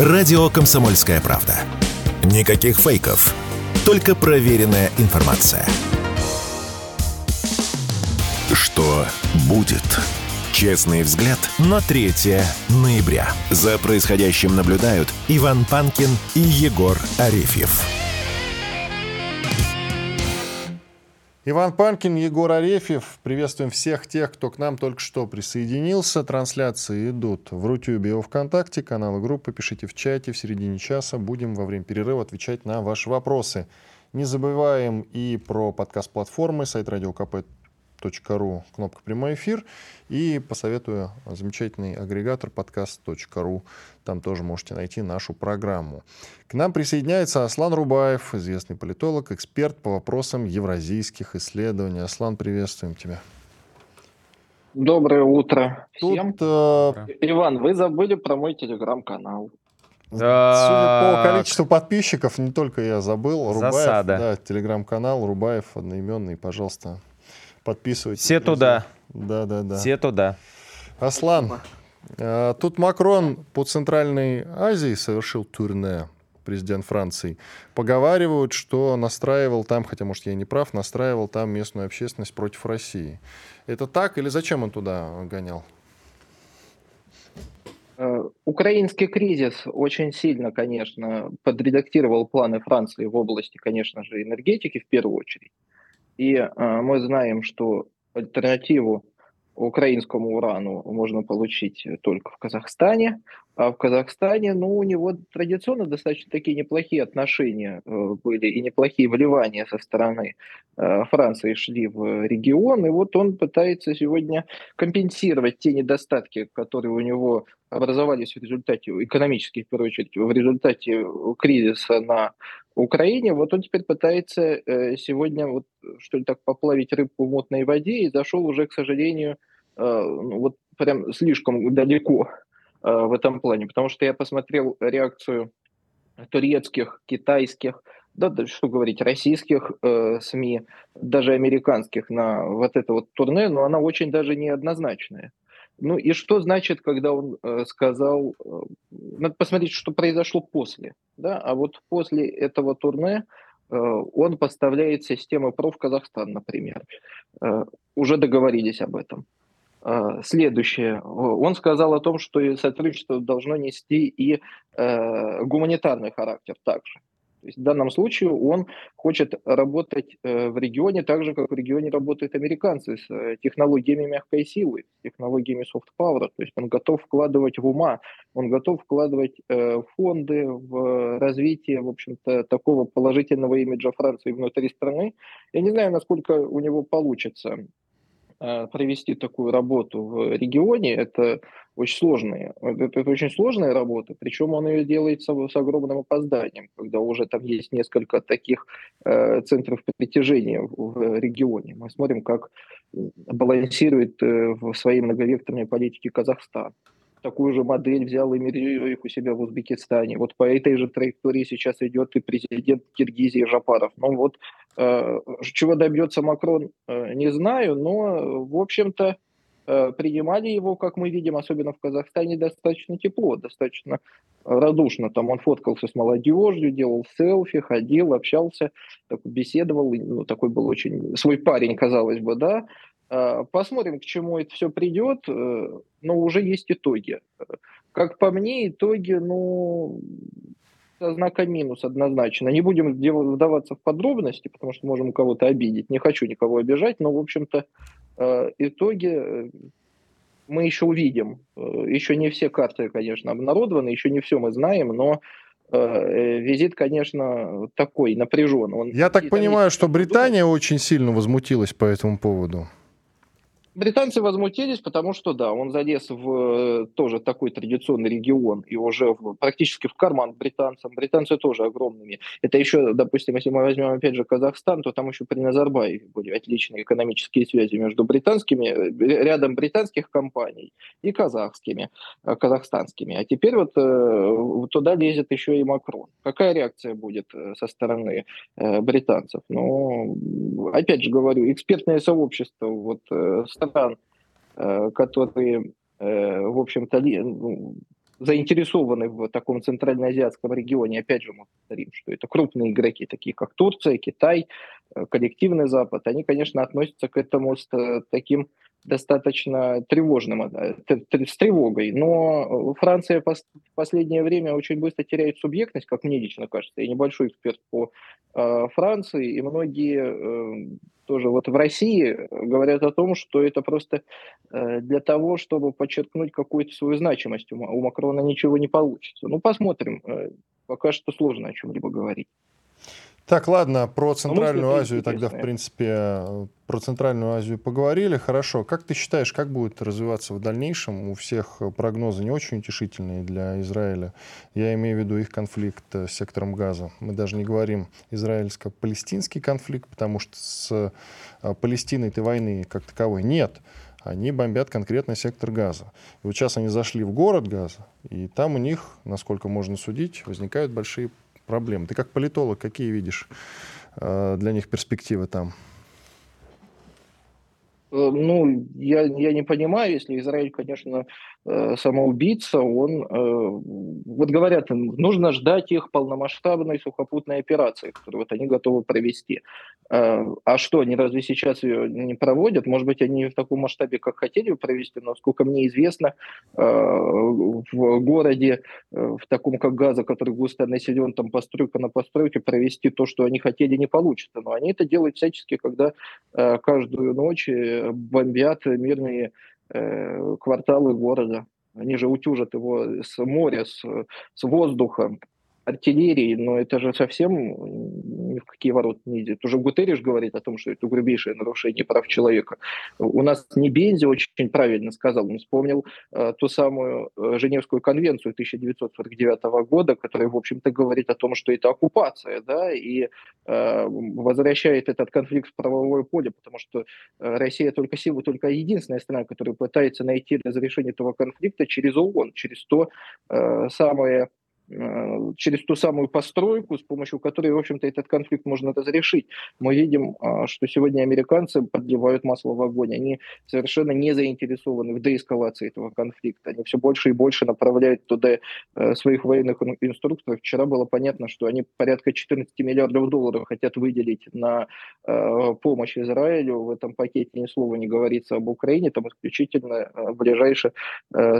Радио «Комсомольская правда». Никаких фейков, только проверенная информация. Что будет? Честный взгляд на 3 ноября. За происходящим наблюдают Иван Панкин и Егор Арефьев. Иван Панкин, Егор Арефьев. Приветствуем всех тех, кто к нам только что присоединился. Трансляции идут в Рутюбе и Вконтакте, каналы группы. Пишите в чате в середине часа. Будем во время перерыва отвечать на ваши вопросы. Не забываем и про подкаст-платформы, сайт радиокп подкаст.ру, кнопка «Прямой эфир». И посоветую замечательный агрегатор подкаст.ру. Там тоже можете найти нашу программу. К нам присоединяется Аслан Рубаев, известный политолог, эксперт по вопросам евразийских исследований. Аслан, приветствуем тебя. Доброе утро всем. Тут, э... Иван, вы забыли про мой телеграм-канал. Да. Судя по количеству подписчиков, не только я забыл. Рубаев, Засада. Да, телеграм-канал Рубаев одноименный, пожалуйста, Подписывайтесь. Все туда. Да, да, да. Все туда. Аслан, а, тут Макрон по Центральной Азии совершил турне, президент Франции. Поговаривают, что настраивал там, хотя, может, я не прав, настраивал там местную общественность против России. Это так или зачем он туда гонял? Э, украинский кризис очень сильно, конечно, подредактировал планы Франции в области, конечно же, энергетики в первую очередь. И э, мы знаем, что альтернативу украинскому урану можно получить только в Казахстане. А в Казахстане, ну, у него традиционно достаточно такие неплохие отношения э, были и неплохие вливания со стороны э, Франции шли в регион. И вот он пытается сегодня компенсировать те недостатки, которые у него образовались в результате, экономических, в первую очередь, в результате кризиса на Украине. Вот он теперь пытается э, сегодня вот что ли так поплавить рыбку в мутной воде и зашел уже, к сожалению, ну, вот прям слишком далеко Э, в этом плане, потому что я посмотрел реакцию турецких, китайских, да, да что говорить, российских э, СМИ, даже американских на вот это вот турне, но она очень даже неоднозначная. Ну и что значит, когда он э, сказал, э, надо посмотреть, что произошло после, да, а вот после этого турне э, он поставляет систему ПРО в Казахстан, например. Э, уже договорились об этом. А, следующее. Он сказал о том, что сотрудничество должно нести и э, гуманитарный характер также. То есть в данном случае он хочет работать э, в регионе так же, как в регионе работают американцы с э, технологиями мягкой силы, с технологиями soft power. То есть он готов вкладывать в ума, он готов вкладывать фонды в развитие, в общем-то, такого положительного имиджа Франции внутри страны. Я не знаю, насколько у него получится Э, провести такую работу в регионе, это очень сложная, это, это очень сложная работа, причем он ее делает с, с огромным опозданием, когда уже там есть несколько таких э, центров притяжения в, в регионе. Мы смотрим, как балансирует э, в своей многовекторной политике Казахстан такую же модель взял и их у себя в Узбекистане. Вот по этой же траектории сейчас идет и президент Киргизии Жапаров. Ну вот э, чего добьется Макрон, э, не знаю, но, в общем-то, э, принимали его, как мы видим, особенно в Казахстане, достаточно тепло, достаточно радушно. Там он фоткался с молодежью, делал селфи, ходил, общался, так, беседовал. Ну, такой был очень свой парень, казалось бы, да. Э, посмотрим, к чему это все придет, э, но уже есть итоги. Как по мне, итоги, ну, со знака минус однозначно. Не будем вдаваться в подробности, потому что можем кого-то обидеть. Не хочу никого обижать, но, в общем-то, э, итоги мы еще увидим. Еще не все карты, конечно, обнародованы, еще не все мы знаем, но визит, конечно, такой напряженный. Он Я так понимаю, что Британия очень сильно возмутилась по этому поводу. Британцы возмутились, потому что, да, он залез в э, тоже такой традиционный регион и уже в, практически в карман британцам. Британцы тоже огромными. Это еще, допустим, если мы возьмем опять же Казахстан, то там еще при Назарбаеве были отличные экономические связи между британскими, э, рядом британских компаний и казахскими, э, казахстанскими. А теперь вот туда лезет еще и Макрон. Какая реакция будет со стороны британцев? Ну, опять же говорю, экспертное сообщество вот стран, э, которые, э, в общем-то, ну, заинтересованы в таком центральноазиатском регионе. Опять же, мы повторим, что это крупные игроки, такие как Турция, Китай, э, коллективный Запад. Они, конечно, относятся к этому с таким достаточно тревожным, э, с тревогой. Но Франция в последнее время очень быстро теряет субъектность, как мне лично кажется. Я небольшой эксперт по э, Франции, и многие э, тоже вот в России говорят о том, что это просто для того, чтобы подчеркнуть какую-то свою значимость. У Макрона ничего не получится. Ну, посмотрим. Пока что сложно о чем-либо говорить. Так, ладно, про ну, Центральную Азию тогда, в принципе, про Центральную Азию поговорили. Хорошо. Как ты считаешь, как будет развиваться в дальнейшем? У всех прогнозы не очень утешительные для Израиля. Я имею в виду их конфликт с сектором газа. Мы даже не говорим израильско-палестинский конфликт, потому что с а, Палестиной-то войны как таковой нет они бомбят конкретно сектор газа. И вот сейчас они зашли в город газа, и там у них, насколько можно судить, возникают большие проблем. Ты как политолог, какие видишь э, для них перспективы там? Э, ну, я, я не понимаю, если Израиль, конечно, самоубийца, он, э, вот говорят, нужно ждать их полномасштабной сухопутной операции, которую вот они готовы провести. А что, они разве сейчас ее не проводят? Может быть, они в таком масштабе, как хотели провести, но, сколько мне известно, в городе, в таком как Газа, который густо населен, там постройка на постройке, провести то, что они хотели, не получится. Но они это делают всячески, когда каждую ночь бомбят мирные э, кварталы города. Они же утюжат его с моря, с, с воздуха артиллерии, но это же совсем ни в какие ворота не идет. Уже Гутерриш говорит о том, что это грубейшее нарушение прав человека. У нас не Бензи очень правильно сказал, он вспомнил э, ту самую э, Женевскую конвенцию 1949 года, которая, в общем-то, говорит о том, что это оккупация, да, и э, возвращает этот конфликт в правовое поле, потому что э, Россия только сила, только единственная страна, которая пытается найти разрешение этого конфликта через ООН, через то э, самое через ту самую постройку, с помощью которой, в общем-то, этот конфликт можно разрешить. Мы видим, а, что сегодня американцы подливают масло в огонь. Они совершенно не заинтересованы в деэскалации этого конфликта. Они все больше и больше направляют туда э, своих военных инструкторов. Вчера было понятно, что они порядка 14 миллиардов долларов хотят выделить на э, помощь Израилю. В этом пакете ни слова не говорится об Украине. Там исключительно ближайший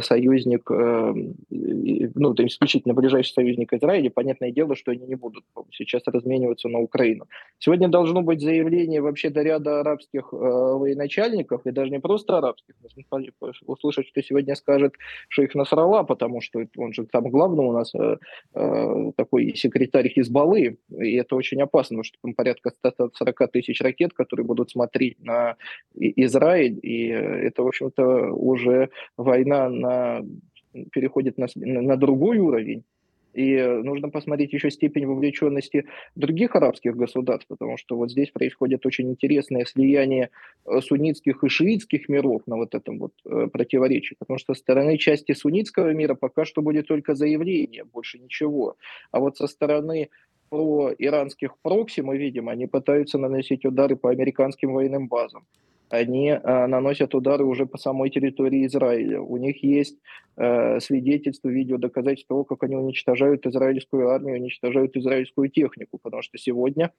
союзник, ну, там исключительно ближайший ближайший союзник Израиля, понятное дело, что они не будут сейчас размениваться на Украину. Сегодня должно быть заявление вообще до ряда арабских э, военачальников, и даже не просто арабских. Услышать, что сегодня скажет шейх Насрала, потому что он же там главный у нас э, э, такой секретарь Хизбаллы, и это очень опасно, потому что там порядка 140 тысяч ракет, которые будут смотреть на Израиль, и это, в общем-то, уже война на переходит на, на другой уровень. И нужно посмотреть еще степень вовлеченности других арабских государств, потому что вот здесь происходит очень интересное слияние э, суннитских и шиитских миров на вот этом вот э, противоречии, потому что со стороны части суннитского мира пока что будет только заявление, больше ничего. А вот со стороны про иранских прокси мы видим, они пытаются наносить удары по американским военным базам они э, наносят удары уже по самой территории Израиля. У них есть э, свидетельства, видео, доказательства того, как они уничтожают израильскую армию, уничтожают израильскую технику, потому что сегодня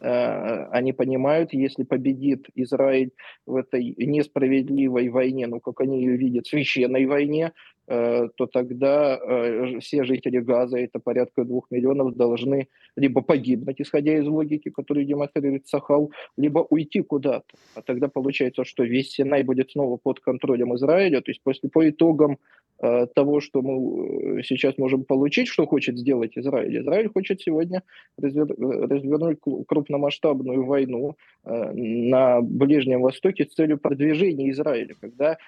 э, они понимают, если победит Израиль в этой несправедливой войне, ну, как они ее видят, священной войне, то тогда э, все жители Газа, это порядка двух миллионов, должны либо погибнуть, исходя из логики, которую демонстрирует Сахал, либо уйти куда-то. А тогда получается, что весь Синай будет снова под контролем Израиля. То есть после, по итогам э, того, что мы сейчас можем получить, что хочет сделать Израиль. Израиль хочет сегодня развер... развернуть крупномасштабную войну на Ближнем Востоке с целью продвижения Израиля, когда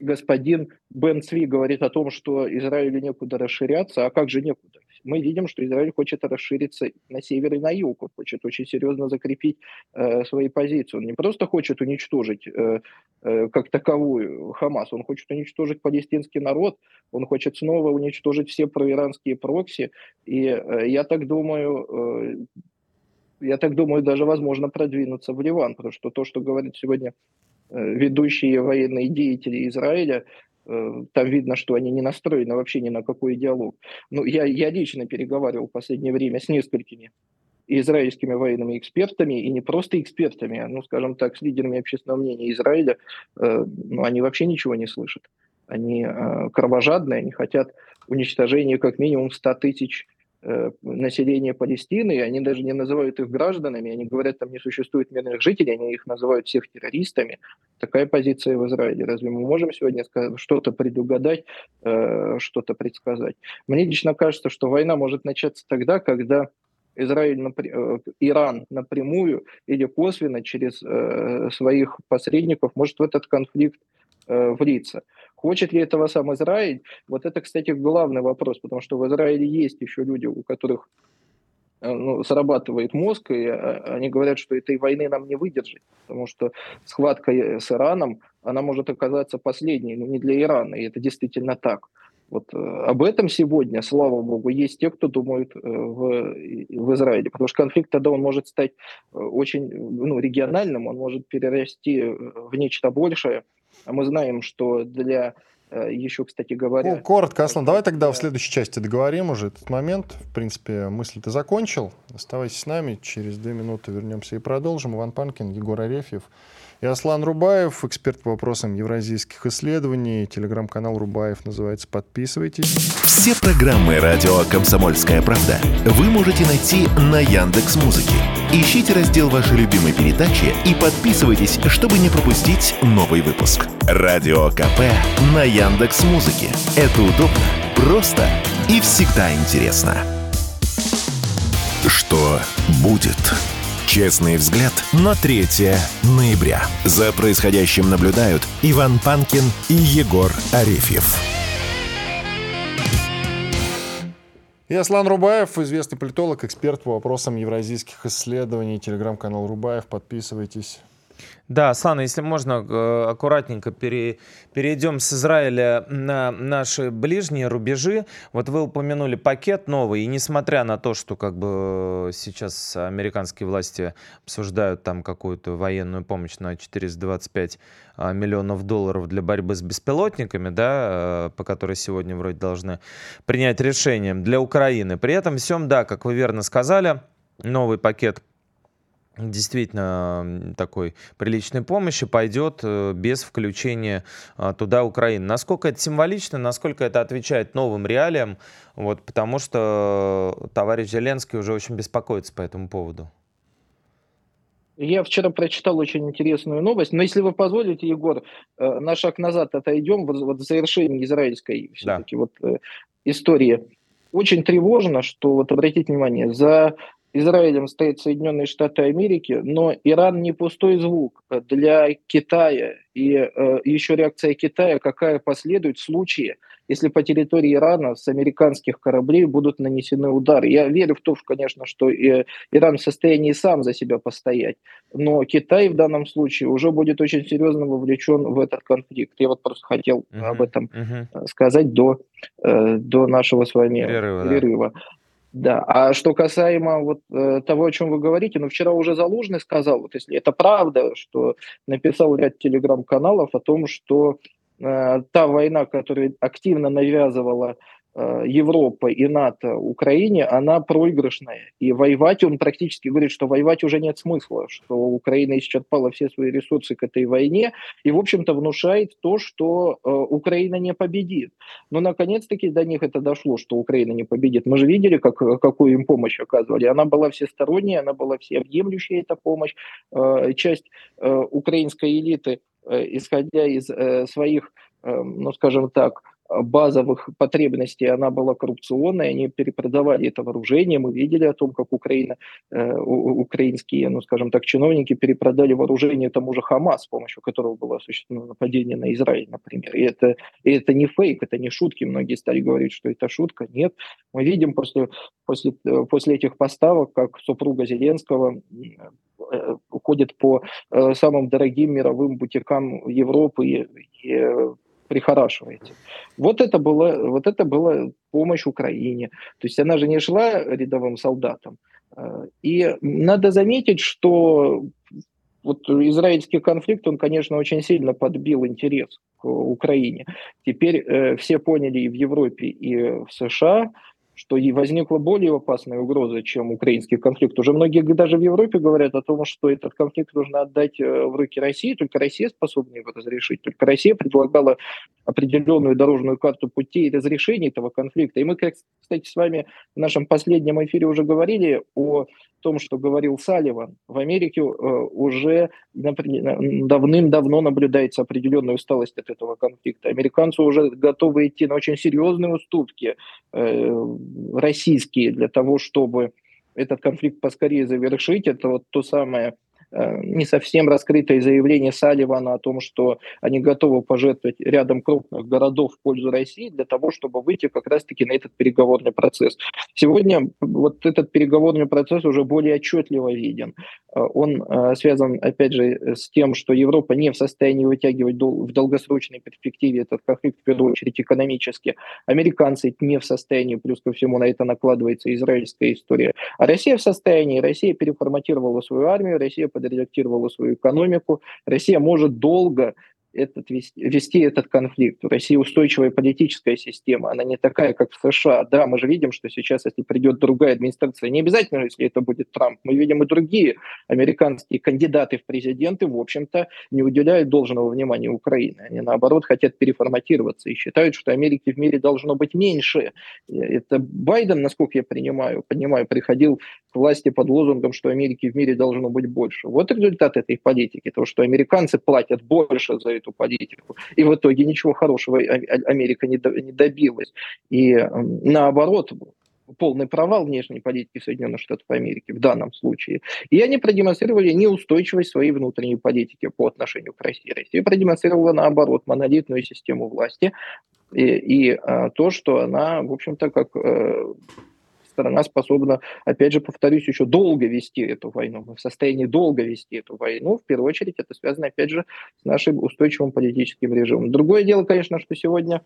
господин Бен Цви говорит о том, что Израилю некуда расширяться, а как же некуда? Мы видим, что Израиль хочет расшириться на север и на юг, он хочет очень серьезно закрепить э, свои позиции. Он не просто хочет уничтожить э, э, как таковую Хамас, он хочет уничтожить палестинский народ, он хочет снова уничтожить все проиранские прокси. И э, я так думаю, э, я так думаю, даже возможно продвинуться в Ливан, потому что то, что говорит сегодня ведущие военные деятели Израиля, Э, там видно, что они не настроены вообще ни на какой диалог. Ну, я, я лично переговаривал в последнее время с несколькими израильскими военными экспертами, и не просто экспертами, а, ну, скажем так, с лидерами общественного мнения Израиля, э, ну, они вообще ничего не слышат. Они э, кровожадные, они хотят уничтожения как минимум 100 тысяч Э, населения Палестины, они даже не называют их гражданами, они говорят, там не существует мирных жителей, они их называют всех террористами. Такая позиция в Израиле. Разве мы можем сегодня что-то предугадать, э, что-то предсказать? Мне лично кажется, что война может начаться тогда, когда Израиль, э, Иран напрямую или косвенно через своих посредников может в этот конфликт влиться. Хочет ли этого сам Израиль? Вот это, кстати, главный вопрос, потому что в Израиле есть еще люди, у которых э, ну, срабатывает мозг, и а, они говорят, что этой войны нам не выдержать, потому что схватка э, с Ираном, она может оказаться последней, но не для Ирана, и это действительно так. Вот э, об этом сегодня, слава богу, есть те, кто думают в, в Израиле, потому что конфликт тогда он может стать очень ну, региональным, он может перерасти в нечто большее, а мы знаем, что для э, еще, кстати говоря... Ну, коротко, Аслан, давай тогда в следующей части договорим уже этот момент. В принципе, мысль ты закончил. Оставайся с нами. Через две минуты вернемся и продолжим. Иван Панкин, Егор Арефьев. И Аслан Рубаев, эксперт по вопросам евразийских исследований. Телеграм-канал Рубаев называется «Подписывайтесь». Все программы «Радио Комсомольская правда» вы можете найти на Яндекс Музыке. Ищите раздел вашей любимой передачи и подписывайтесь, чтобы не пропустить новый выпуск. Радио КП на Яндекс Музыке. Это удобно, просто и всегда интересно. Что будет? Честный взгляд на 3 ноября. За происходящим наблюдают Иван Панкин и Егор Арефьев. И Аслан Рубаев, известный политолог, эксперт по вопросам евразийских исследований. Телеграм-канал Рубаев. Подписывайтесь. Да, Слана, если можно, э, аккуратненько пере, перейдем с Израиля на наши ближние рубежи. Вот вы упомянули пакет новый, и несмотря на то, что как бы сейчас американские власти обсуждают там какую-то военную помощь на 425 а, миллионов долларов для борьбы с беспилотниками, да, э, по которой сегодня вроде должны принять решение для Украины. При этом всем, да, как вы верно сказали, новый пакет действительно такой приличной помощи пойдет э, без включения а, туда Украины. Насколько это символично, насколько это отвечает новым реалиям, вот, потому что товарищ Зеленский уже очень беспокоится по этому поводу. Я вчера прочитал очень интересную новость, но если вы позволите, Егор, э, на шаг назад отойдем, вот, вот в завершении израильской все-таки да. вот, э, истории. Очень тревожно, что, вот обратите внимание, за Израилем стоят Соединенные Штаты Америки, но Иран не пустой звук для Китая. И э, еще реакция Китая, какая последует в случае, если по территории Ирана с американских кораблей будут нанесены удары. Я верю в то, что, конечно, что и Иран в состоянии сам за себя постоять, но Китай в данном случае уже будет очень серьезно вовлечен в этот конфликт. Я вот просто хотел uh-huh, об этом uh-huh. сказать до, э, до нашего с вами перерыва. перерыва. Да. Да, а что касаемо вот э, того, о чем вы говорите, ну вчера уже Залужный сказал, вот если это правда, что написал ряд телеграм-каналов о том, что э, та война, которую активно навязывала Э, Европа и НАТО Украине, она проигрышная. И воевать, он практически говорит, что воевать уже нет смысла, что Украина исчерпала все свои ресурсы к этой войне, и, в общем-то, внушает то, что э, Украина не победит. Но, наконец-таки, до них это дошло, что Украина не победит. Мы же видели, как, какую им помощь оказывали. Она была всесторонняя, она была всеобъемлющая, эта помощь. Э, часть э, украинской элиты, э, исходя из э, своих, э, ну, скажем так, базовых потребностей она была коррупционной, они перепродавали это вооружение, мы видели о том, как Украина, э, украинские, ну скажем так, чиновники перепродали вооружение тому же Хамас, с помощью которого было осуществлено нападение на Израиль, например. И это, и это не фейк, это не шутки, многие стали говорить, что это шутка, нет. Мы видим после, после, э, после этих поставок, как супруга Зеленского э, уходит по самым дорогим мировым бутикам Европы и прихорашиваете. Вот это, было, вот это была помощь Украине. То есть она же не шла рядовым солдатам. Э, и надо заметить, что вот израильский конфликт, он, конечно, очень сильно подбил интерес к Украине. Теперь э, все поняли и в Европе, и в США, что и возникла более опасная угроза, чем украинский конфликт. Уже многие даже в Европе говорят о том, что этот конфликт нужно отдать э, в руки России, только Россия способна его разрешить. Только Россия предлагала определенную дорожную карту путей разрешения этого конфликта. И мы, кстати, с вами в нашем последнем эфире уже говорили о том, что говорил Салливан, в Америке э, уже давным-давно наблюдается определенная усталость от этого конфликта. Американцы уже готовы идти на очень серьезные уступки э, российские для того, чтобы этот конфликт поскорее завершить. Это вот то самое не совсем раскрытое заявление Салливана о том, что они готовы пожертвовать рядом крупных городов в пользу России для того, чтобы выйти как раз-таки на этот переговорный процесс. Сегодня вот этот переговорный процесс уже более отчетливо виден. Э, он э, связан, опять же, с тем, что Европа не в состоянии вытягивать в долгосрочной перспективе этот конфликт, в первую очередь экономически. Американцы не в состоянии, плюс ко всему на это накладывается израильская история. А Россия в состоянии, Россия переформатировала свою армию, Россия под подредактировала свою экономику. Россия может долго этот, вести, вести этот конфликт. У России устойчивая политическая система, она не такая, как в США. Да, мы же видим, что сейчас, если придет другая администрация, не обязательно, если это будет Трамп, мы видим и другие американские кандидаты в президенты, в общем-то, не уделяют должного внимания Украине. Они, наоборот, хотят переформатироваться и считают, что Америки в мире должно быть меньше. Это Байден, насколько я понимаю, понимаю приходил к власти под лозунгом, что Америки в мире должно быть больше. Вот результат этой политики, то, что американцы платят больше за политику. И в итоге ничего хорошего Америка не добилась. И наоборот, полный провал внешней политики Соединенных Штатов Америки в данном случае. И они продемонстрировали неустойчивость своей внутренней политики по отношению к России. Россия продемонстрировала, наоборот, монолитную систему власти и, и а, то, что она, в общем-то, как э, страна способна, опять же, повторюсь, еще долго вести эту войну. Мы в состоянии долго вести эту войну. В первую очередь это связано, опять же, с нашим устойчивым политическим режимом. Другое дело, конечно, что сегодня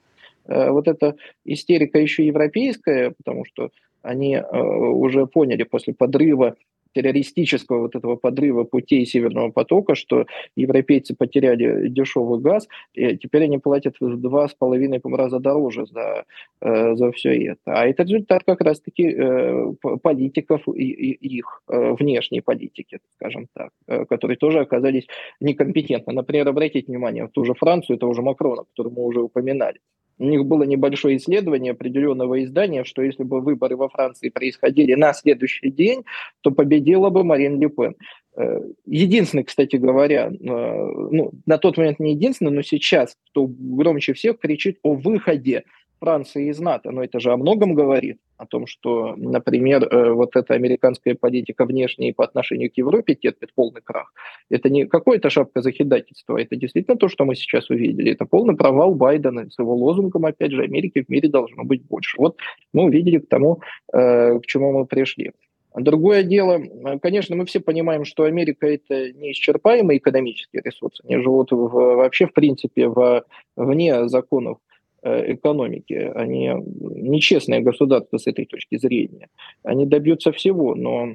э, вот эта истерика еще европейская, потому что они э, уже поняли после подрыва террористического вот этого подрыва путей Северного потока, что европейцы потеряли дешевый газ, и теперь они платят в два с половиной раза дороже за, э, за все это. А это результат как раз-таки э, политиков и, и их э, внешней политики, скажем так, которые тоже оказались некомпетентны. Например, обратите внимание, в ту же Францию, того же Макрона, который мы уже упоминали у них было небольшое исследование определенного издания, что если бы выборы во Франции происходили на следующий день, то победила бы Марин Ле Пен. Э, единственный, кстати говоря, э, ну, на тот момент не единственный, но сейчас, кто громче всех кричит о выходе Франции из НАТО, но это же о многом говорит, о том, что, например, э, вот эта американская политика внешняя по отношению к Европе терпит полный крах. Это не какое-то шапка захидательства, это действительно то, что мы сейчас увидели. Это полный провал Байдена с его лозунгом, опять же, Америки в мире должно быть больше. Вот мы увидели к тому, э, к чему мы пришли. Другое дело, э, конечно, мы все понимаем, что Америка это неисчерпаемый экономический ресурс. Они живут в, вообще, в принципе, в, вне законов экономики. Они нечестные государства с этой точки зрения. Они добьются всего, но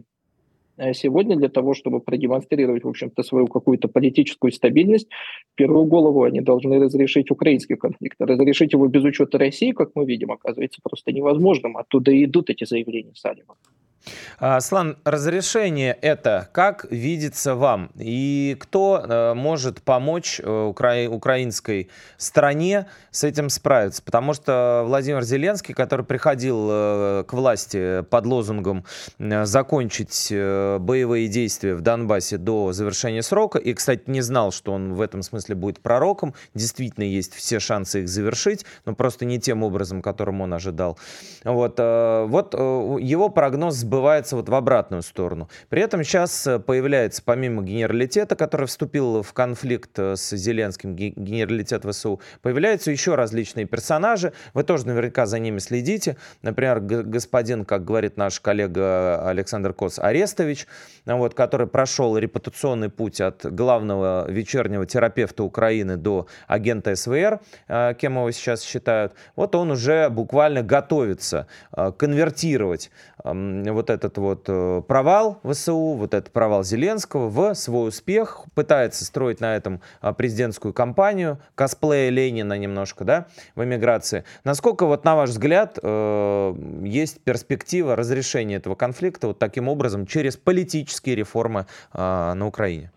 э, сегодня для того, чтобы продемонстрировать, в общем-то, свою какую-то политическую стабильность, в первую голову они должны разрешить украинский конфликт. Разрешить его без учета России, как мы видим, оказывается просто невозможным. Оттуда и идут эти заявления Салливана. Аслан, разрешение это как видится вам? И кто э, может помочь э, укра... украинской стране с этим справиться? Потому что Владимир Зеленский, который приходил э, к власти под лозунгом закончить боевые действия в Донбассе до завершения срока, и, кстати, не знал, что он в этом смысле будет пророком, действительно есть все шансы их завершить, но просто не тем образом, которым он ожидал. Вот, вот его прогноз сбывается вот в обратную сторону. При этом сейчас э, появляется, помимо генералитета, который вступил в конфликт э, с Зеленским, генералитет ВСУ, появляются еще различные персонажи. Вы тоже наверняка за ними следите. Например, господин, как говорит наш коллега Александр Кос, Арестович, вот, который прошел репутационный путь от главного вечернего терапевта Украины до агента СВР, э, кем его сейчас считают. Вот он уже буквально готовится конвертировать вот вот этот вот э, провал ВСУ, вот этот провал Зеленского в свой успех, пытается строить на этом президентскую кампанию, косплея Ленина немножко, да, в эмиграции. Насколько вот на ваш взгляд э, есть перспектива разрешения этого конфликта вот таким образом через политические реформы э, на Украине?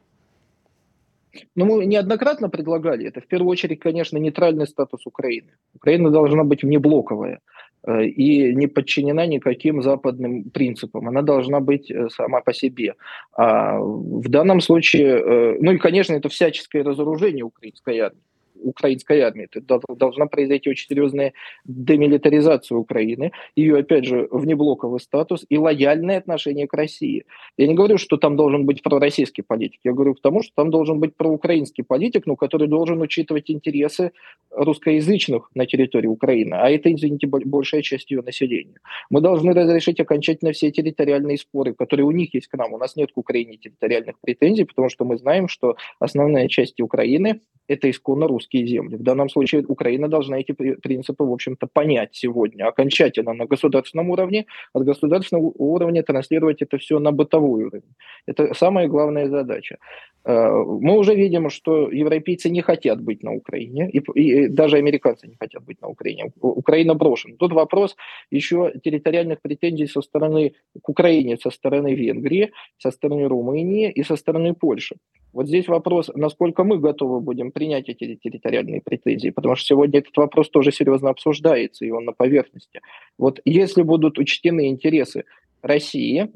Ну, мы неоднократно предлагали это. В первую очередь, конечно, нейтральный статус Украины. Украина должна быть внеблоковая. Э, и не подчинена никаким западным принципам. Она должна быть э, сама по себе. А в данном случае, э, ну и, конечно, это всяческое разоружение украинской армии украинской армии. Это должна произойти очень серьезная демилитаризация Украины, ее, опять же, внеблоковый статус и лояльное отношение к России. Я не говорю, что там должен быть пророссийский политик, я говорю к тому, что там должен быть проукраинский политик, но который должен учитывать интересы русскоязычных на территории Украины, а это, извините, большая часть ее населения. Мы должны разрешить окончательно все территориальные споры, которые у них есть к нам. У нас нет к Украине территориальных претензий, потому что мы знаем, что основная часть Украины – это исконно русские русские земли. В данном случае Украина должна эти принципы, в общем-то, понять сегодня окончательно на государственном уровне, от государственного уровня транслировать это все на бытовой уровень. Это самая главная задача. Э, мы уже видим, что европейцы не хотят быть на Украине, и, и даже американцы не хотят быть на Украине. Украина брошена. Тут вопрос еще территориальных претензий со стороны к Украине, со стороны Венгрии, со стороны Румынии и со стороны Польши. Вот здесь вопрос, насколько мы готовы будем принять эти территориальные претензии, потому что сегодня этот вопрос тоже серьезно обсуждается, и он на поверхности. Вот если будут учтены интересы России,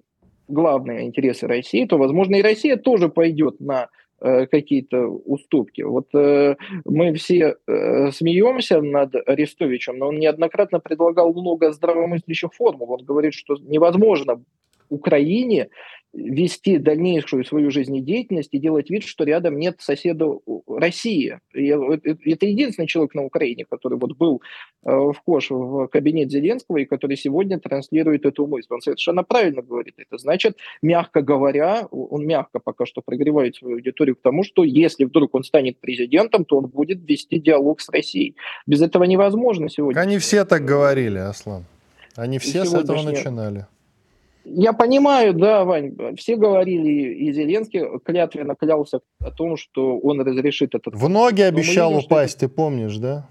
главные интересы России, то, возможно, и Россия тоже пойдет на э, какие-то уступки. Вот э, мы все э, смеемся над Арестовичем, но он неоднократно предлагал много здравомыслящих формул. Он говорит, что невозможно Украине вести дальнейшую свою жизнедеятельность и делать вид, что рядом нет соседа России. это единственный человек на Украине, который вот был э, вхож в кабинет Зеленского и который сегодня транслирует эту мысль. Он совершенно правильно говорит это. Значит, мягко говоря, он мягко пока что прогревает свою аудиторию к тому, что если вдруг он станет президентом, то он будет вести диалог с Россией. Без этого невозможно сегодня. Они все так говорили, Аслан. Они все с этого начинали. Я понимаю, да, Вань, все говорили, и Зеленский клятвенно клялся о том, что он разрешит этот... В ноги обещал видим, упасть, это... ты помнишь, да?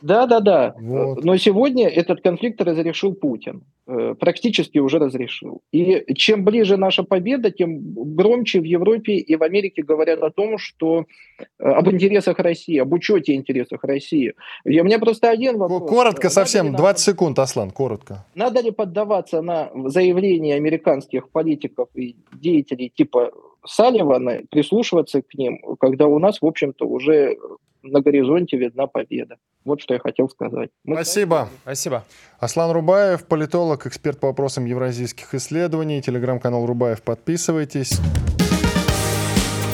Да, да, да. Вот. Но сегодня этот конфликт разрешил Путин. Э, практически уже разрешил. И чем ближе наша победа, тем громче в Европе и в Америке говорят о том, что э, об интересах России, об учете интересов России. И у меня просто один вопрос. Коротко совсем, 20 надо, секунд, Аслан, коротко. Надо ли поддаваться на заявления американских политиков и деятелей типа Салливана, прислушиваться к ним, когда у нас, в общем-то, уже на горизонте видна победа. Вот что я хотел сказать. Мы Спасибо. Спасибо. Аслан Рубаев, политолог, эксперт по вопросам евразийских исследований. Телеграм-канал Рубаев. Подписывайтесь.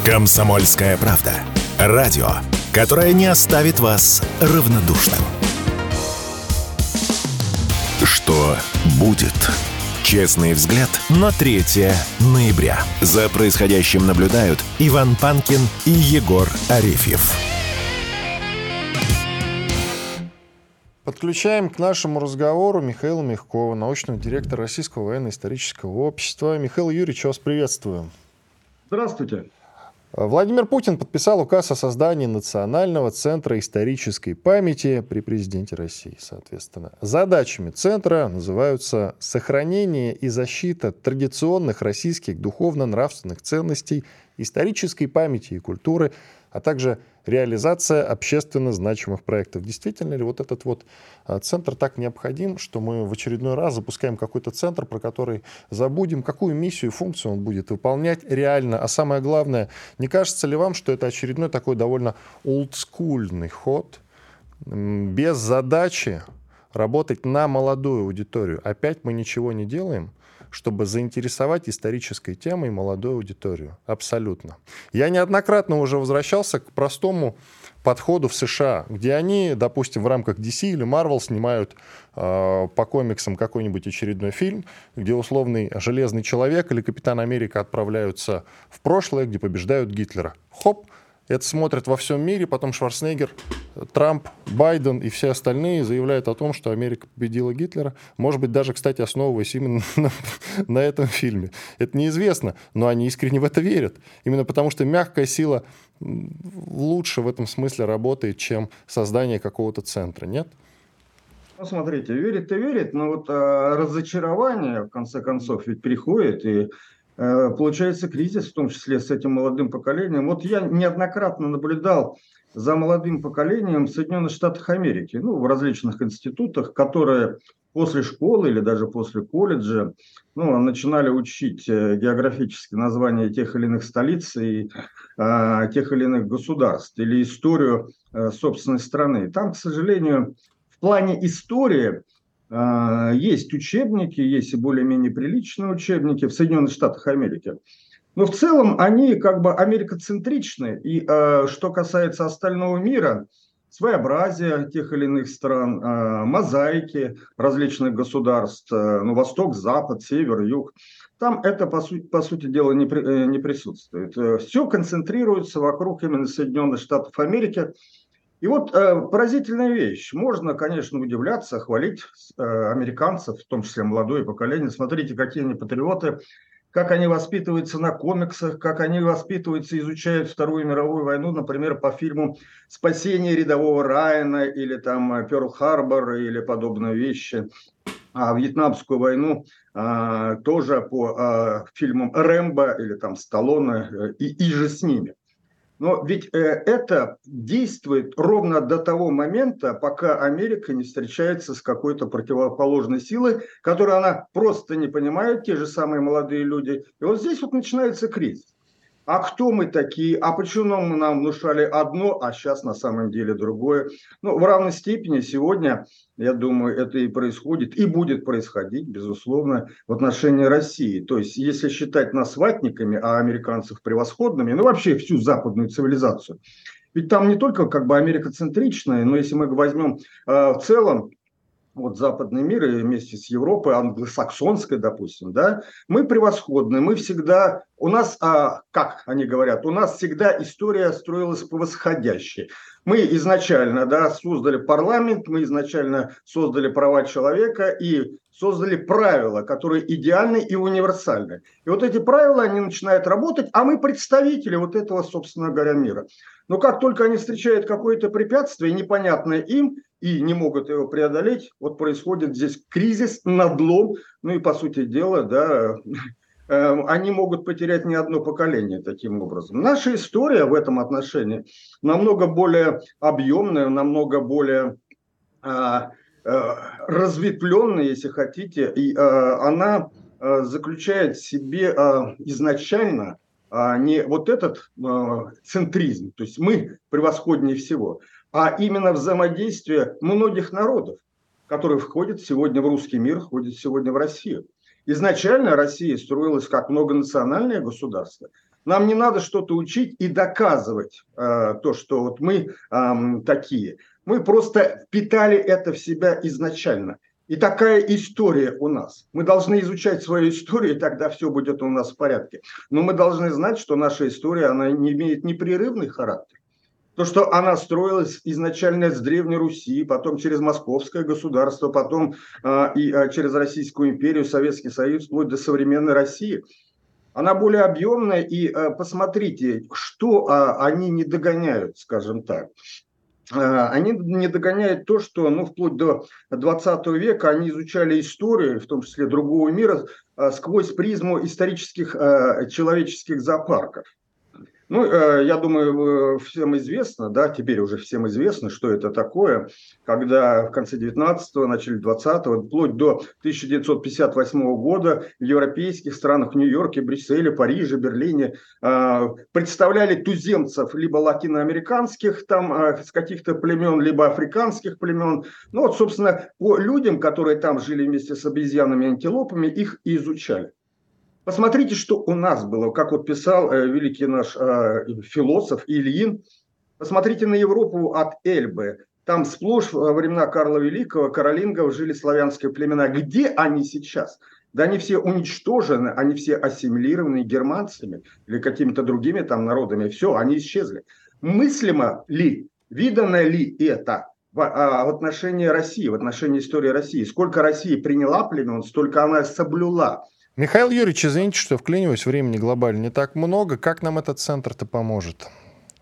Комсомольская правда. Радио, которое не оставит вас равнодушным. Что будет? Честный взгляд на 3 ноября. За происходящим наблюдают Иван Панкин и Егор Арефьев. Подключаем к нашему разговору Михаила Мягкова, научного директора Российского военно-исторического общества. Михаил Юрьевич, вас приветствую. Здравствуйте. Владимир Путин подписал указ о создании Национального центра исторической памяти при президенте России, соответственно. Задачами центра называются сохранение и защита традиционных российских духовно-нравственных ценностей, исторической памяти и культуры, а также реализация общественно значимых проектов. Действительно ли вот этот вот а, центр так необходим, что мы в очередной раз запускаем какой-то центр, про который забудем, какую миссию и функцию он будет выполнять реально. А самое главное, не кажется ли вам, что это очередной такой довольно олдскульный ход, без задачи работать на молодую аудиторию? Опять мы ничего не делаем – чтобы заинтересовать исторической темой молодую аудиторию. Абсолютно. Я неоднократно уже возвращался к простому подходу в США, где они, допустим, в рамках DC или Marvel снимают э, по комиксам какой-нибудь очередной фильм, где условный Железный Человек или Капитан Америка отправляются в прошлое, где побеждают Гитлера. Хоп, это смотрят во всем мире, потом Шварценеггер Трамп, Байден и все остальные заявляют о том, что Америка победила Гитлера. Может быть, даже, кстати, основываясь именно на, на этом фильме. Это неизвестно, но они искренне в это верят. Именно потому, что мягкая сила лучше в этом смысле работает, чем создание какого-то центра, нет? Ну, смотрите, верит и верит, но вот а, разочарование, в конце концов, ведь приходит, и а, получается кризис, в том числе с этим молодым поколением. Вот я неоднократно наблюдал за молодым поколением в Соединенных Штатах Америки, ну, в различных институтах, которые после школы или даже после колледжа ну, начинали учить э, географические названия тех или иных столиц и а, тех или иных государств или историю а, собственной страны. Там, к сожалению, в плане истории а, есть учебники, есть и более-менее приличные учебники в Соединенных Штатах Америки. Но в целом они как бы америкоцентричны. И э, что касается остального мира, своеобразия тех или иных стран, э, мозаики различных государств, э, ну, восток, запад, север, юг, там это, по, сути, по сути дела, не, при, э, не присутствует. Э, Все концентрируется вокруг именно Соединенных Штатов Америки. И вот э, поразительная вещь. Можно, конечно, удивляться, хвалить э, американцев, в том числе молодое поколение. Смотрите, какие они патриоты как они воспитываются на комиксах, как они воспитываются, изучают Вторую мировую войну, например, по фильму «Спасение рядового Райана» или там «Перл-Харбор» или подобные вещи. А Вьетнамскую войну а, тоже по а, фильмам Рэмбо или там Сталлоне э, и, и же с ними. Но ведь э, это действует ровно до того момента, пока Америка не встречается с какой-то противоположной силой, которую она просто не понимает, те же самые молодые люди. И вот здесь вот начинается кризис а кто мы такие, а почему нам внушали одно, а сейчас на самом деле другое. Ну, в равной степени сегодня, я думаю, это и происходит, и будет происходить, безусловно, в отношении России. То есть, если считать нас ватниками, а американцев превосходными, ну, вообще всю западную цивилизацию, ведь там не только как бы америкоцентричная, но если мы возьмем э, в целом вот западный мир и вместе с Европой, англосаксонской, допустим, да, мы превосходны, мы всегда, у нас, а, как они говорят, у нас всегда история строилась по восходящей. Мы изначально да, создали парламент, мы изначально создали права человека и создали правила, которые идеальны и универсальны. И вот эти правила, они начинают работать, а мы представители вот этого, собственно говоря, мира. Но как только они встречают какое-то препятствие, непонятное им, и не могут его преодолеть, вот происходит здесь кризис, надлом, ну и по сути дела, да, эм, они могут потерять не одно поколение таким образом. Наша история в этом отношении намного более объемная, намного более а, а, разветвленная, если хотите, и а, она а, заключает в себе изначально а, не вот этот центризм, то есть мы превосходнее всего, а именно взаимодействие многих народов, которые входят сегодня в русский мир, входят сегодня в Россию. Изначально Россия строилась как многонациональное государство. Нам не надо что-то учить и доказывать э, то, что вот мы э, такие. Мы просто впитали это в себя изначально. И такая история у нас. Мы должны изучать свою историю, и тогда все будет у нас в порядке. Но мы должны знать, что наша история, она не имеет непрерывный характер. То, что она строилась изначально с Древней Руси, потом через Московское государство, потом э, и э, через Российскую империю, Советский Союз, вплоть до современной России. Она более объемная, и э, посмотрите, что э, они не догоняют, скажем так. Они не догоняют то, что ну, вплоть до 20 века они изучали историю, в том числе другого мира, сквозь призму исторических э, человеческих зоопарков. Ну, э, я думаю, всем известно, да, теперь уже всем известно, что это такое, когда в конце 19-го, начале 20-го, вплоть до 1958 года в европейских странах, в Нью-Йорке, Брюсселе, Париже, Берлине э, представляли туземцев либо латиноамериканских, там, э, с каких-то племен, либо африканских племен. Ну, вот, собственно, по людям, которые там жили вместе с обезьянами и антилопами, их и изучали. Посмотрите, что у нас было, как вот писал э, великий наш э, философ Ильин. Посмотрите на Европу от Эльбы. Там сплошь во времена Карла Великого, каролингов жили славянские племена. Где они сейчас? Да они все уничтожены, они все ассимилированы германцами или какими-то другими там народами. Все, они исчезли. Мыслимо ли Видано ли это в, а, отношении России, в отношении истории России? Сколько Россия приняла племен, столько она соблюла. Михаил Юрьевич, извините, что вклиниваюсь, времени глобально не так много. Как нам этот центр-то поможет?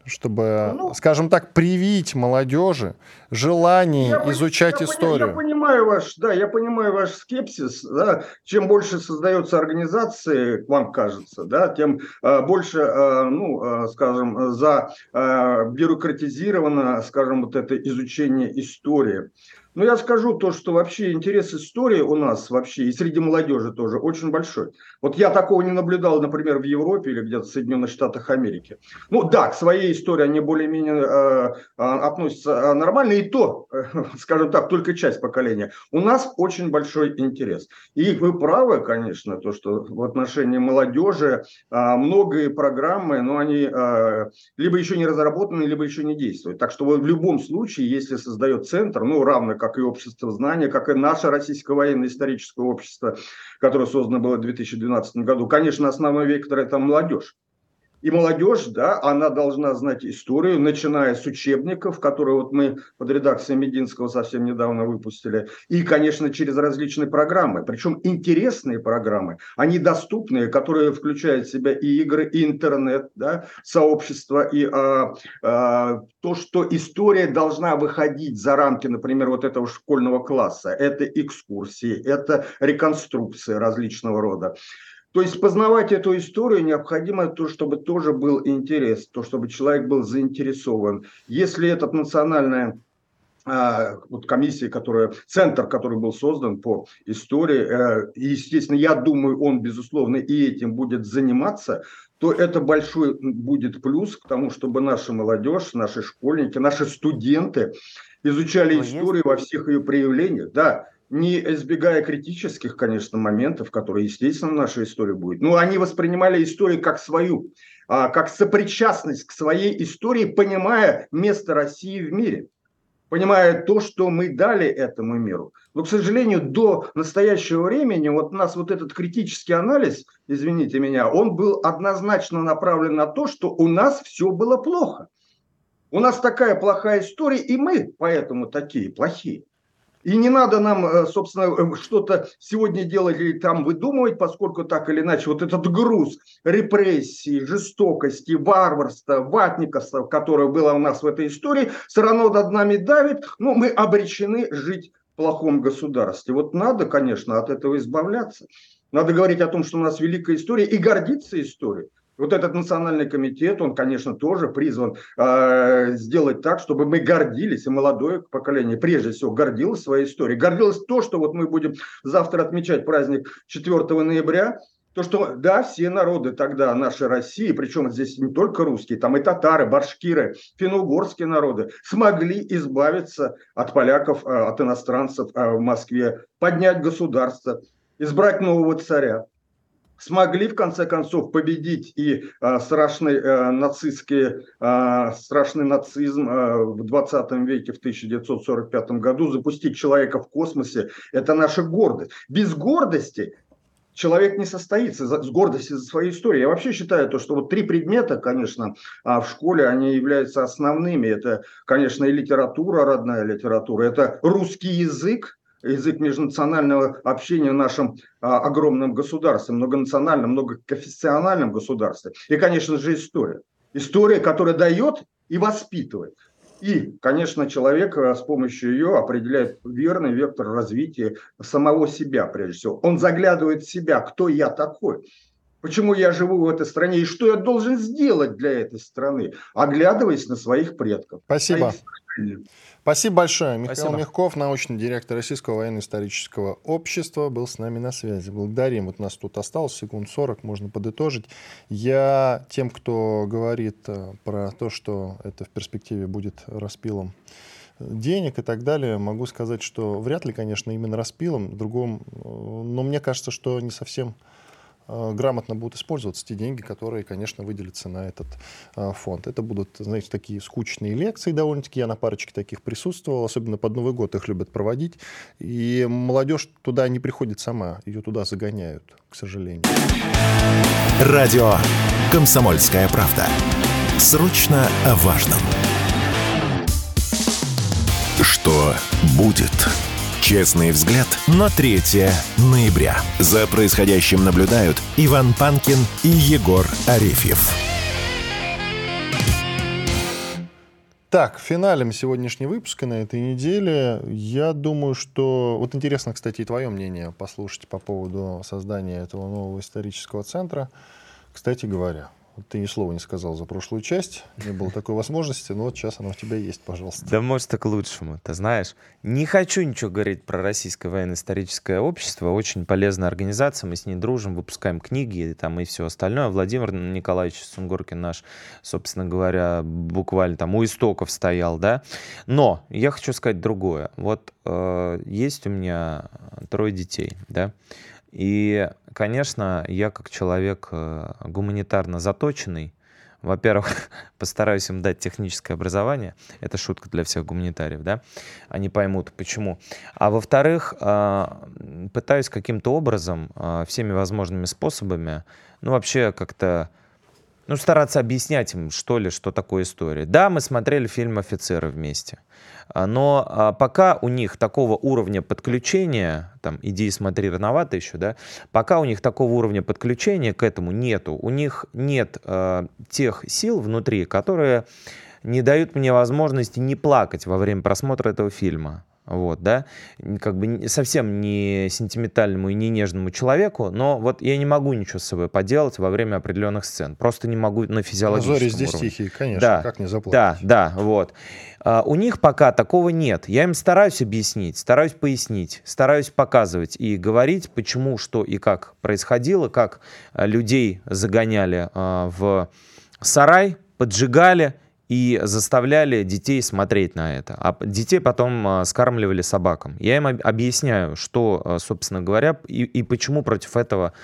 чтобы, ну, скажем так, привить молодежи желание я изучать я историю. Я понимаю ваш, да, я понимаю ваш скепсис. Да. Чем больше создается организации, вам кажется, да, тем э, больше, э, ну, э, скажем, за э, бюрократизировано, скажем, вот это изучение истории. Но я скажу то, что вообще интерес истории у нас вообще и среди молодежи тоже очень большой. Вот я такого не наблюдал, например, в Европе или где-то в Соединенных Штатах Америки. Ну да, к своей истории они более-менее э, э, относятся э, нормально, и то, э, скажем так, только часть поколения. У нас очень большой интерес. И вы правы, конечно, то, что в отношении молодежи э, многие программы, но они э, либо еще не разработаны, либо еще не действуют. Так что в любом случае, если создает центр, ну равно как и общество знания, как и наше российское военно-историческое общество, которое создано было в 2012 году. Конечно, основной вектор – это молодежь. И молодежь, да, она должна знать историю, начиная с учебников, которые вот мы под редакцией Мединского совсем недавно выпустили, и, конечно, через различные программы. Причем интересные программы, они доступные, которые включают в себя и игры, и интернет, да, сообщество, и а, а, то, что история должна выходить за рамки, например, вот этого школьного класса. Это экскурсии, это реконструкции различного рода. То есть познавать эту историю необходимо то, чтобы тоже был интерес, то, чтобы человек был заинтересован. Если этот национальная а, вот комиссия, которая, центр, который был создан по истории, э, и, естественно, я думаю, он, безусловно, и этим будет заниматься, то это большой будет плюс к тому, чтобы наша молодежь, наши школьники, наши студенты изучали историю есть... во всех ее проявлениях. Да, не избегая критических, конечно, моментов, которые, естественно, в нашей истории будет. Но они воспринимали историю как свою, а, как сопричастность к своей истории, понимая место России в мире, понимая то, что мы дали этому миру. Но, к сожалению, до настоящего времени вот у нас вот этот критический анализ, извините меня, он был однозначно направлен на то, что у нас все было плохо. У нас такая плохая история, и мы поэтому такие плохие. И не надо нам, э, собственно, э, что-то сегодня делать или там выдумывать, поскольку так или иначе вот этот груз репрессий, жестокости, варварства, ватников, которое было у нас в этой истории, все равно над нами давит. Ну, мы обречены жить в плохом государстве. Вот надо, конечно, от этого избавляться. Надо говорить о том, что у нас великая история и гордиться историей. Вот этот национальный комитет, он, конечно, тоже призван э, сделать так, чтобы мы гордились, и молодое поколение прежде всего гордилось своей историей. Гордилось то, что вот мы будем завтра отмечать праздник 4 ноября, то, что, да, все народы тогда нашей России, причем здесь не только русские, там и татары, башкиры, финно-угорские народы, смогли избавиться от поляков, а, от иностранцев а, в Москве, поднять государство, избрать нового царя смогли в конце концов победить и э, страшный э, нацистский, э, страшный нацизм э, в 20 веке, в 1945 году, запустить человека в космосе, это наша гордость. Без гордости человек не состоится с гордостью за свою историю. Я вообще считаю то, что вот три предмета, конечно, в школе, они являются основными. Это, конечно, и литература, родная литература, это русский язык, язык межнационального общения в нашем а, огромном государстве, многонациональном, многоконфессиональном государстве. И, конечно же, история. История, которая дает и воспитывает. И, конечно, человек а, с помощью ее определяет верный вектор развития самого себя, прежде всего. Он заглядывает в себя, кто я такой, почему я живу в этой стране и что я должен сделать для этой страны, оглядываясь на своих предков. Спасибо. Спасибо большое. Михаил Спасибо. Мягков, научный директор Российского военно-исторического общества, был с нами на связи. Благодарим. Вот у нас тут осталось секунд 40, можно подытожить. Я тем, кто говорит э, про то, что это в перспективе будет распилом денег и так далее, могу сказать, что вряд ли, конечно, именно распилом, другом, э, но мне кажется, что не совсем грамотно будут использоваться те деньги, которые, конечно, выделятся на этот э, фонд. Это будут, знаете, такие скучные лекции довольно-таки. Я на парочке таких присутствовал, особенно под Новый год их любят проводить. И молодежь туда не приходит сама, ее туда загоняют, к сожалению. Радио «Комсомольская правда». Срочно о важном. Что будет? Честный взгляд на 3 ноября. За происходящим наблюдают Иван Панкин и Егор Арефьев. Так, финалем сегодняшний выпуск на этой неделе. Я думаю, что... Вот интересно, кстати, и твое мнение послушать по поводу создания этого нового исторического центра. Кстати говоря, ты ни слова не сказал за прошлую часть, не было такой возможности, но вот сейчас она у тебя есть, пожалуйста. Да может так к лучшему, ты знаешь. Не хочу ничего говорить про Российское военно-историческое общество, очень полезная организация, мы с ней дружим, выпускаем книги там, и все остальное. Владимир Николаевич Сунгоркин наш, собственно говоря, буквально там у истоков стоял, да. Но я хочу сказать другое. Вот э, есть у меня трое детей, да, и, конечно, я как человек э, гуманитарно заточенный, во-первых, постараюсь им дать техническое образование. Это шутка для всех гуманитариев, да? Они поймут, почему. А во-вторых, э, пытаюсь каким-то образом, э, всеми возможными способами, ну, вообще как-то ну, стараться объяснять им, что ли, что такое история. Да, мы смотрели фильм «Офицеры» вместе. А, но а, пока у них такого уровня подключения, там, иди и смотри рановато еще, да, пока у них такого уровня подключения к этому нету, у них нет э, тех сил внутри, которые не дают мне возможности не плакать во время просмотра этого фильма вот, да, как бы совсем не сентиментальному и не нежному человеку, но вот я не могу ничего с собой поделать во время определенных сцен, просто не могу на физиологическом Зори здесь уровне. тихие, конечно, да, как не заплакать. Да, да, вот. А, у них пока такого нет. Я им стараюсь объяснить, стараюсь пояснить, стараюсь показывать и говорить, почему, что и как происходило, как а, людей загоняли а, в сарай, поджигали, и заставляли детей смотреть на это. А детей потом а, скармливали собакам. Я им объясняю, что, а, собственно говоря, и, и почему против этого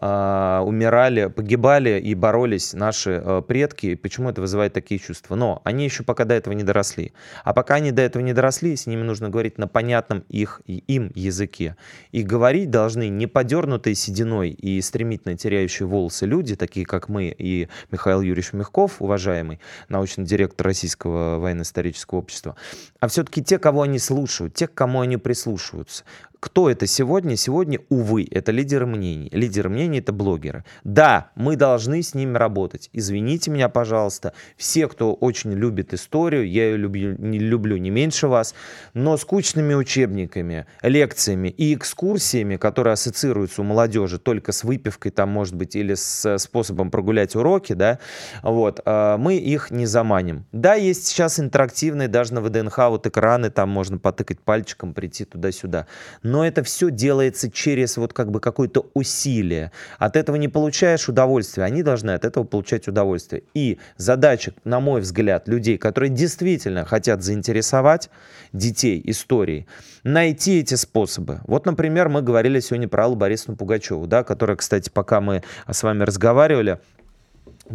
умирали, погибали и боролись наши а, предки, и почему это вызывает такие чувства. Но они еще пока до этого не доросли. А пока они до этого не доросли, с ними нужно говорить на понятном их, им языке. И говорить должны не подернутые сединой и стремительно теряющие волосы люди, такие как мы и Михаил Юрьевич Мягков, уважаемый научный директор Российского военно-исторического общества, а все-таки те, кого они слушают, те, к кому они прислушиваются. Кто это сегодня? Сегодня, увы, это лидеры мнений. Лидеры мнений — это блогеры. Да, мы должны с ними работать. Извините меня, пожалуйста. Все, кто очень любит историю, я ее люблю не, люблю не меньше вас, но скучными учебниками, лекциями и экскурсиями, которые ассоциируются у молодежи только с выпивкой, там, может быть, или с способом прогулять уроки, да, вот, а, мы их не заманим. Да, есть сейчас интерактивные, даже на ВДНХ вот экраны, там можно потыкать пальчиком, прийти туда-сюда но это все делается через вот как бы какое-то усилие. От этого не получаешь удовольствия, они должны от этого получать удовольствие. И задача, на мой взгляд, людей, которые действительно хотят заинтересовать детей историей, найти эти способы. Вот, например, мы говорили сегодня про Аллу Борисовну Пугачеву, да, которая, кстати, пока мы с вами разговаривали,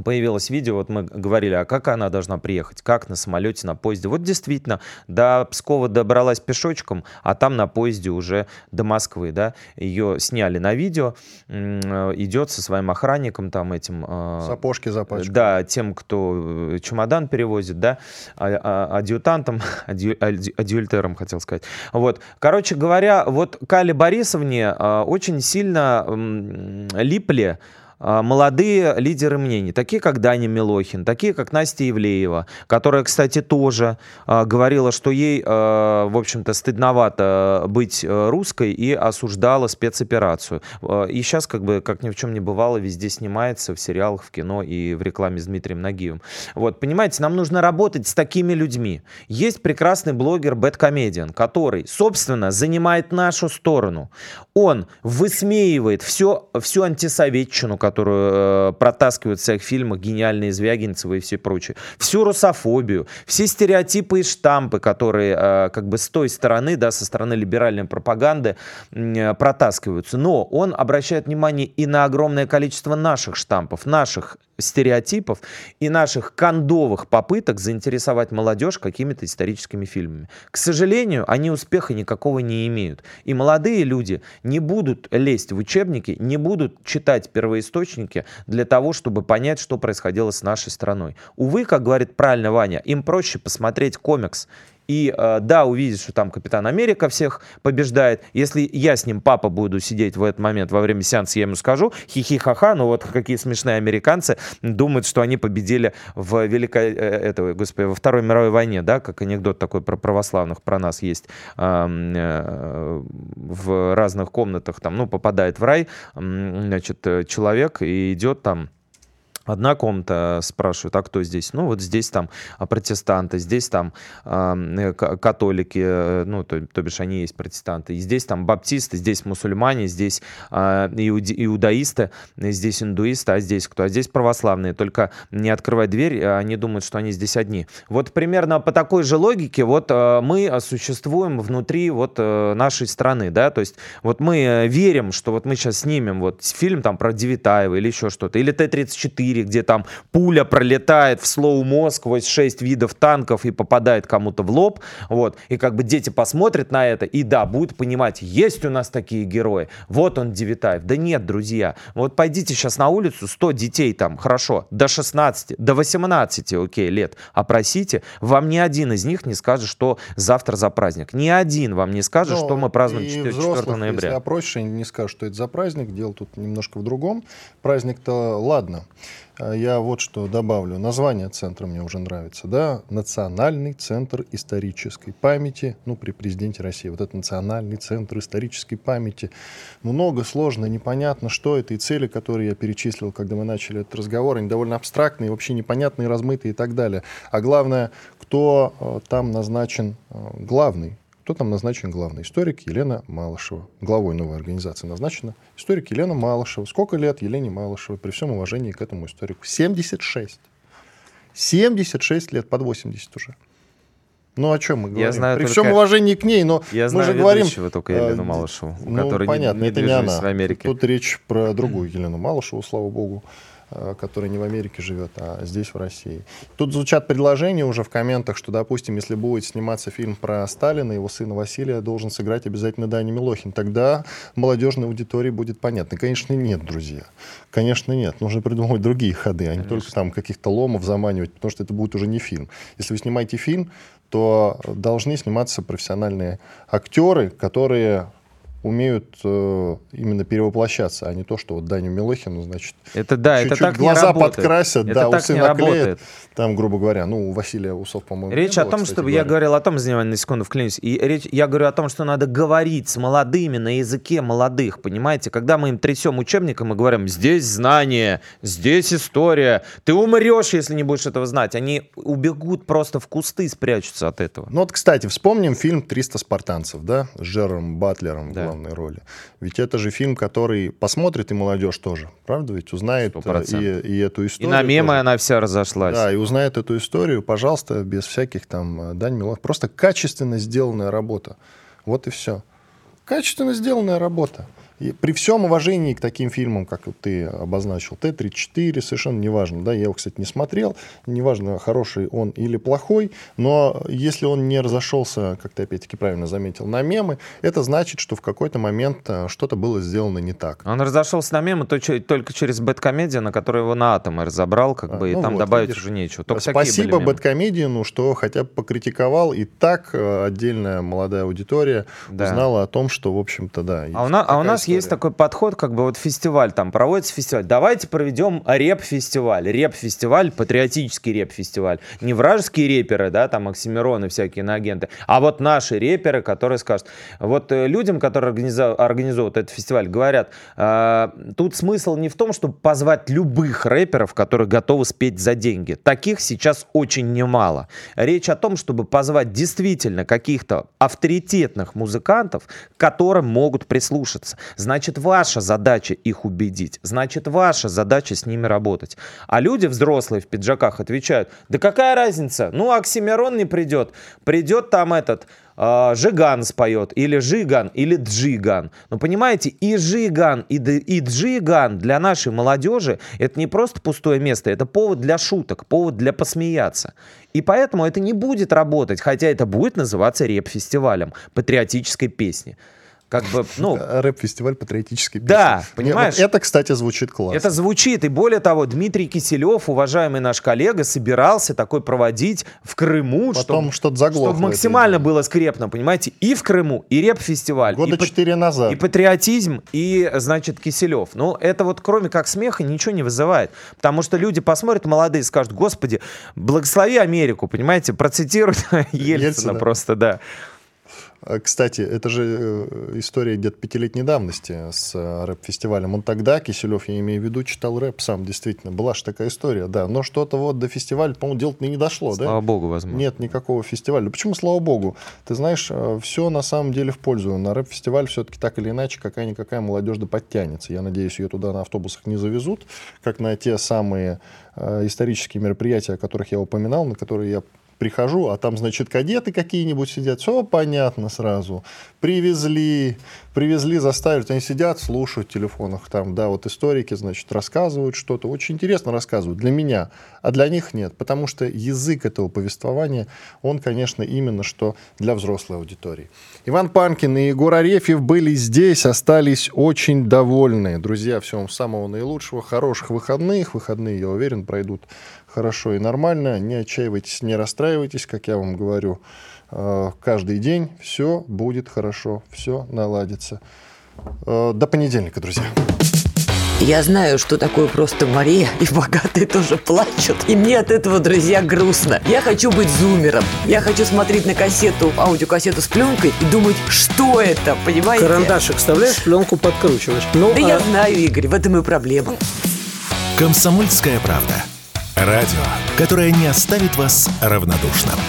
появилось видео, вот мы говорили, а как она должна приехать, как на самолете, на поезде. Вот действительно, до Пскова добралась пешочком, а там на поезде уже до Москвы, да, ее сняли на видео, идет со своим охранником там этим... А, Сапожки запачканы. Да, тем, кто э, чемодан перевозит, да, а, а, адъютантом, адъюльтером, хотел сказать. Вот, короче говоря, вот Кале Борисовне очень сильно липли молодые лидеры мнений, такие как Даня Милохин, такие как Настя Евлеева, которая, кстати, тоже э, говорила, что ей, э, в общем-то, стыдновато быть русской и осуждала спецоперацию. И сейчас, как бы, как ни в чем не бывало, везде снимается в сериалах, в кино и в рекламе с Дмитрием Нагиевым. Вот, понимаете, нам нужно работать с такими людьми. Есть прекрасный блогер Бэткомедиан, который, собственно, занимает нашу сторону. Он высмеивает все, всю антисоветчину, которую э, протаскивают в своих фильмах гениальные Звягинцевы и все прочее. Всю русофобию, все стереотипы и штампы, которые э, как бы с той стороны, да, со стороны либеральной пропаганды э, протаскиваются. Но он обращает внимание и на огромное количество наших штампов, наших стереотипов и наших кондовых попыток заинтересовать молодежь какими-то историческими фильмами. К сожалению, они успеха никакого не имеют. И молодые люди не будут лезть в учебники, не будут читать первоисточники для того, чтобы понять, что происходило с нашей страной. Увы, как говорит правильно Ваня, им проще посмотреть комикс и э, да, увидит, что там Капитан Америка всех побеждает. Если я с ним, папа, буду сидеть в этот момент во время сеанса, я ему скажу, хихи-ха-ха, ну вот какие смешные американцы думают, что они победили в Великой, э, это, господи, во Второй мировой войне, да, как анекдот такой про православных про нас есть, э, в разных комнатах там, ну, попадает в рай, значит, э, человек и идет там Одна комната спрашивают, а кто здесь? Ну, вот здесь там а, протестанты, здесь там э, католики, э, ну, то, то бишь они есть протестанты. И здесь там баптисты, здесь мусульмане, здесь э, иуди, иудаисты, здесь индуисты, а здесь кто? А здесь православные. Только не открывай дверь, они думают, что они здесь одни. Вот примерно по такой же логике вот э, мы существуем внутри вот э, нашей страны, да, то есть вот мы э, верим, что вот мы сейчас снимем вот фильм там про Девитаева или еще что-то, или Т-34, 4, где там пуля пролетает в слоумо сквозь 6 видов танков и попадает кому-то в лоб, вот, и как бы дети посмотрят на это, и да, будут понимать, есть у нас такие герои, вот он Девитаев. Да нет, друзья, вот пойдите сейчас на улицу, 100 детей там, хорошо, до 16, до 18, окей, лет, опросите, вам ни один из них не скажет, что завтра за праздник. Ни один вам не скажет, Но что мы празднуем 4, взрослых, 4 ноября. Если опросишь, они не скажут, что это за праздник, дело тут немножко в другом. Праздник-то ладно. А я вот что добавлю. Название центра мне уже нравится. Да? Национальный центр исторической памяти. Ну, при президенте России. Вот это Национальный центр исторической памяти. Много, сложно, непонятно, что это. И цели, которые я перечислил, когда мы начали этот разговор, они довольно абстрактные, вообще непонятные, размытые и так далее. А главное, кто э, там назначен э, главный кто там назначен главный? Историк Елена Малышева. Главой новой организации назначена историк Елена Малышева. Сколько лет Елене Малышевой, при всем уважении к этому историку? 76. 76 лет, под 80 уже. Ну, о чем мы говорим? Я знаю При только... всем уважении к ней, но я мы знаю же говорим... только Елену Малышеву, ну, понятно, не, это не она. в Америке. Тут речь про другую Елену Малышеву, слава богу. Э, который не в Америке живет, а здесь, в России. Тут звучат предложения уже в комментах, что, допустим, если будет сниматься фильм про Сталина, его сына Василия должен сыграть обязательно Дани Милохин. Тогда молодежной аудитории будет понятно. Конечно, нет, друзья. Конечно, нет. Нужно придумывать другие ходы, а не только там каких-то ломов заманивать, потому что это будет уже не фильм. Если вы снимаете фильм, то должны сниматься профессиональные актеры, которые умеют э, именно перевоплощаться, а не то, что вот Даню Милохину, значит, это да, чуть-чуть это так глаза не подкрасят, это да, так усы не наклеят, работает. там, грубо говоря, ну, у Василия усов, по-моему, Речь о было, том, кстати, что говоря. я говорил о том, занимаю на секунду вклинюсь, и речь, я говорю о том, что надо говорить с молодыми на языке молодых, понимаете? Когда мы им трясем учебником и говорим, здесь знание, здесь история, ты умрешь, если не будешь этого знать, они убегут просто в кусты, спрячутся от этого. Ну вот, кстати, вспомним фильм «300 спартанцев», да, с Джером Батлером Да. в главной роли. Ведь это же фильм, который посмотрит и молодежь тоже, правда ведь? Узнает э, и, и эту И историю. на мемы тоже. она вся разошлась. Да, и узнает эту историю, пожалуйста, без всяких там э, дань милох. Просто качественно сделанная работа. Вот и все. Качественно сделанная работа. И при всем уважении к таким фильмам, как вот ты обозначил, Т-34, совершенно неважно, да, я его, кстати, не смотрел, неважно, хороший он или плохой, но если он не разошелся, как ты опять-таки правильно заметил, на мемы, это значит, что в какой-то момент э, что-то было сделано не так. Он разошелся на мемы только через Бэткомедия, на которой его на атомы разобрал, как А, бы, и ну там вот, добавить видишь. уже нечего. Только Спасибо. Бэткомедиану, что хотя бы покритиковал, и так э, отдельная молодая аудитория Да. узнала о том, что, в общем-то, да. А у, на- а у такая нас есть история. такой подход, как бы вот фестиваль, там проводится фестиваль. Давайте проведем реп-фестиваль. Реп-фестиваль, патриотический реп-фестиваль. Не вражеские реперы, да, там Оксимироны всякие иноагенты, а вот наши реперы, которые скажут. Вот э, людям, которые организовывают этот фестиваль, говорят, э, тут смысл не в том, чтобы позвать любых рэперов, которые готовы спеть за деньги. Таких сейчас очень немало. Речь о том, чтобы позвать действительно каких-то авторитетных музыкантов, которым могут прислушаться. Значит, ваша задача их убедить. Значит, ваша задача с ними работать. А люди взрослые в пиджаках отвечают, да какая разница? Ну, Оксимирон не придет. Придет там этот э, Жиган споет, или Жиган, или Джиган. Ну, понимаете, и Жиган, и, и Джиган для нашей молодежи это не просто пустое место, это повод для шуток, повод для посмеяться. И поэтому это не будет работать, хотя это будет называться реп-фестивалем патриотической песни. Как бы, ну... Рэп-фестиваль патриотический. Да, понимаешь? Вот это, кстати, звучит классно. Это звучит, и более того, Дмитрий Киселев, уважаемый наш коллега, собирался такой проводить в Крыму, Потом чтобы, максимально было скрепно, понимаете, и в Крыму, и реп-фестиваль. Года и, четыре назад. И патриотизм, и, значит, Киселев. Ну, это вот кроме как смеха ничего не вызывает. Потому что люди посмотрят, молодые, скажут, господи, благослови Америку, понимаете, процитируют Ельцина, Ельцина. просто, да. А, Кстати, это же э, история где-то пятилетней давности с э, рэп-фестивалем. Он тогда, Киселев, я имею в виду, читал рэп сам, действительно. Была же такая история, да. Но что-то вот до фестиваля, по-моему, дело не дошло, да? Слава богу, возможно. Нет никакого фестиваля. Почему, слава богу? Ты знаешь, все на самом деле в пользу. На рэп-фестиваль все-таки так или иначе какая-никакая молодежь да подтянется. Я надеюсь, ее туда на автобусах не завезут, как на те самые э, исторические мероприятия, о которых я упоминал, на которые я прихожу, а там, значит, кадеты какие-нибудь сидят, все понятно сразу. Привезли, привезли, заставили, они сидят, слушают в телефонах, там, да, вот историки, значит, рассказывают что-то, очень интересно рассказывают. Для меня, а для них нет, потому что язык этого повествования, он, конечно, именно что для взрослой аудитории. Иван Панкин и Егор Арефьев были здесь, остались очень довольны. Друзья, всего вам самого наилучшего, хороших выходных, выходные, я уверен, пройдут хорошо и нормально, не отчаивайтесь, не расстраивайтесь, как я вам говорю, э, каждый день все будет хорошо, все наладится. Э, До понедельника, друзья. Я знаю, что такое просто Мария, и богатые тоже плачут. И мне от этого, друзья, грустно. Я хочу быть зумером. Я хочу смотреть на кассету, аудиокассету с пленкой и думать, что это, понимаете? Карандашик вставляешь, пленку подкручиваешь. Ну, Да а- я знаю, Игорь, в этом и проблема. «Комсомольская правда». Радио, которое не оставит вас равнодушным.